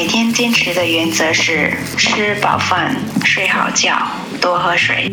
每天坚持的原则是吃饱饭、睡好觉、多喝水。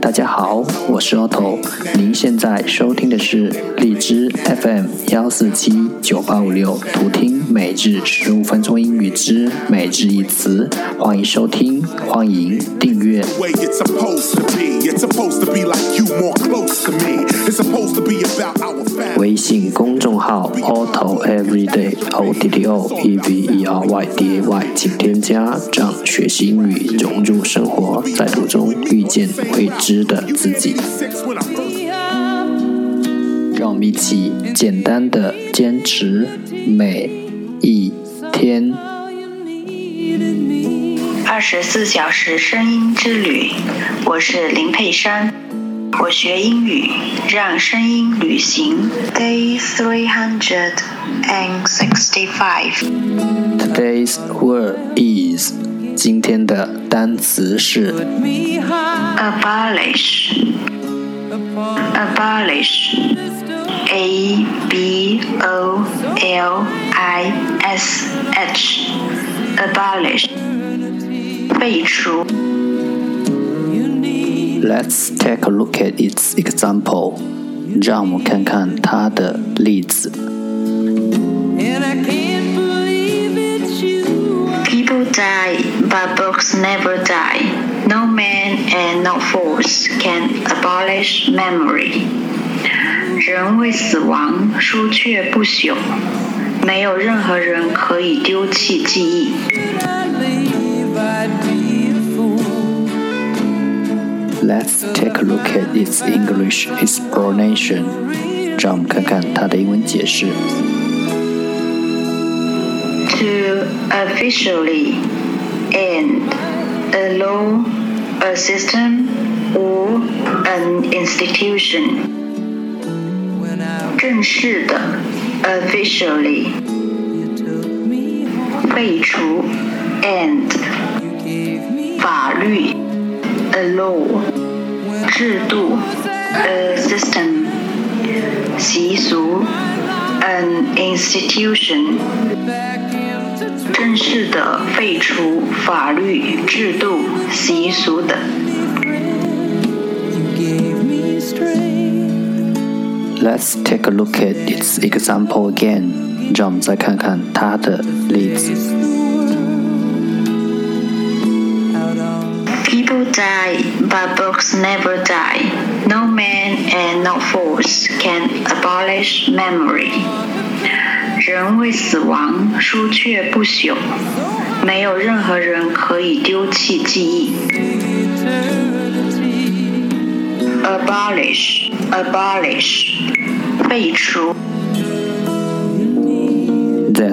大家好，我是 Otto。您现在收听的是荔枝 FM 幺四七九八五六，图听每日十五分钟英语之每日一词。欢迎收听，欢迎订阅。微信公众号 Otto Everyday O T T O E V E R Y D A Y，请添加，让学习英语融入生活，在途中遇见未知。时的自己。让我们一起简单的坚持每一天。二十四小时声音之旅我是林佩珊。我学英语让声音旅行。Day three hundred and sixty five today's word is 今天的单词是 abolish abolish a b o l i s h abolish 废除 Let's take a look at its example。让我们看看它的例子。 People die, but books never die. No man and no force can abolish memory. 人会死亡，书却不朽。没有任何人可以丢弃记忆。 I leave, I'd be a fool. Let's take a look at its English explanation。让我们看看它的英文解释。 To officially end a law, a system, or an institution. When I 正式的，officially you took me home, 废除，and you gave me 法律，a law 制度，a system 习俗，an institution 正式的废除法律制度习俗等。 you gave me strength. Let's take a look at its example again。让我们再看看它的例子。 Out on People die, but books never die. No man and no force can abolish memory. 人为死亡，书却不朽，没有任何人可以丢弃记忆。abolish abolish 被除。